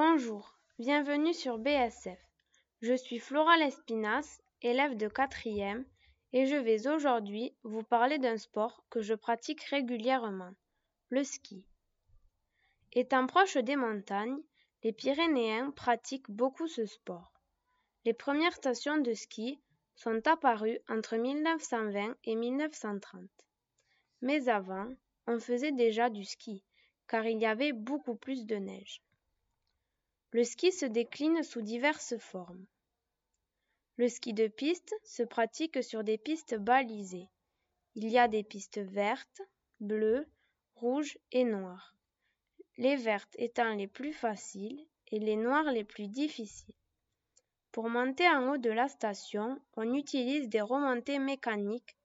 Bonjour, bienvenue sur BSF. Je suis Flora Lespinas, élève de quatrième, et je vais aujourd'hui vous parler d'un sport que je pratique régulièrement, le ski. Étant proche des montagnes, les Pyrénéens pratiquent beaucoup ce sport. Les premières stations de ski sont apparues entre 1920 et 1930. Mais avant, on faisait déjà du ski, car il y avait beaucoup plus de neige. Le ski se décline sous diverses formes. Le ski de piste se pratique sur des pistes balisées. Il y a des pistes vertes, bleues, rouges et noires. Les vertes étant les plus faciles et les noires les plus difficiles. Pour monter en haut de la station, on utilise des remontées mécaniques,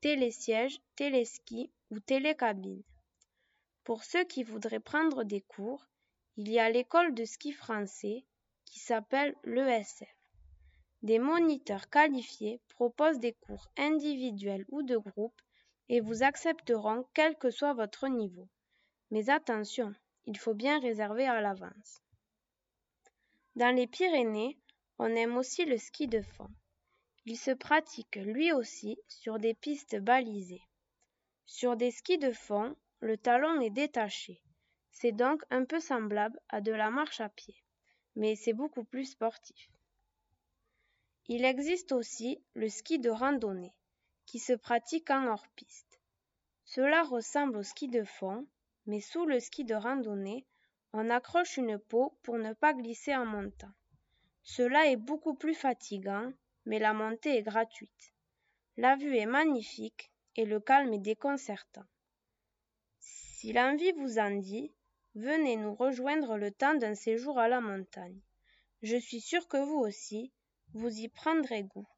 télésièges, téléskis ou télécabines. Pour ceux qui voudraient prendre des cours, il y a l'école de ski français qui s'appelle l'ESF. Des moniteurs qualifiés proposent des cours individuels ou de groupe et vous accepteront quel que soit votre niveau. Mais attention, il faut bien réserver à l'avance. Dans les Pyrénées, on aime aussi le ski de fond. Il se pratique lui aussi sur des pistes balisées. Sur des skis de fond, le talon est détaché. C'est donc un peu semblable à de la marche à pied, mais c'est beaucoup plus sportif. Il existe aussi le ski de randonnée, qui se pratique en hors-piste. Cela ressemble au ski de fond, mais sous le ski de randonnée, on accroche une peau pour ne pas glisser en montant. Cela est beaucoup plus fatigant, mais la montée est gratuite. La vue est magnifique et le calme est déconcertant. Si l'envie vous en dit, venez nous rejoindre le temps d'un séjour à la montagne. Je suis sûre que vous aussi, vous y prendrez goût.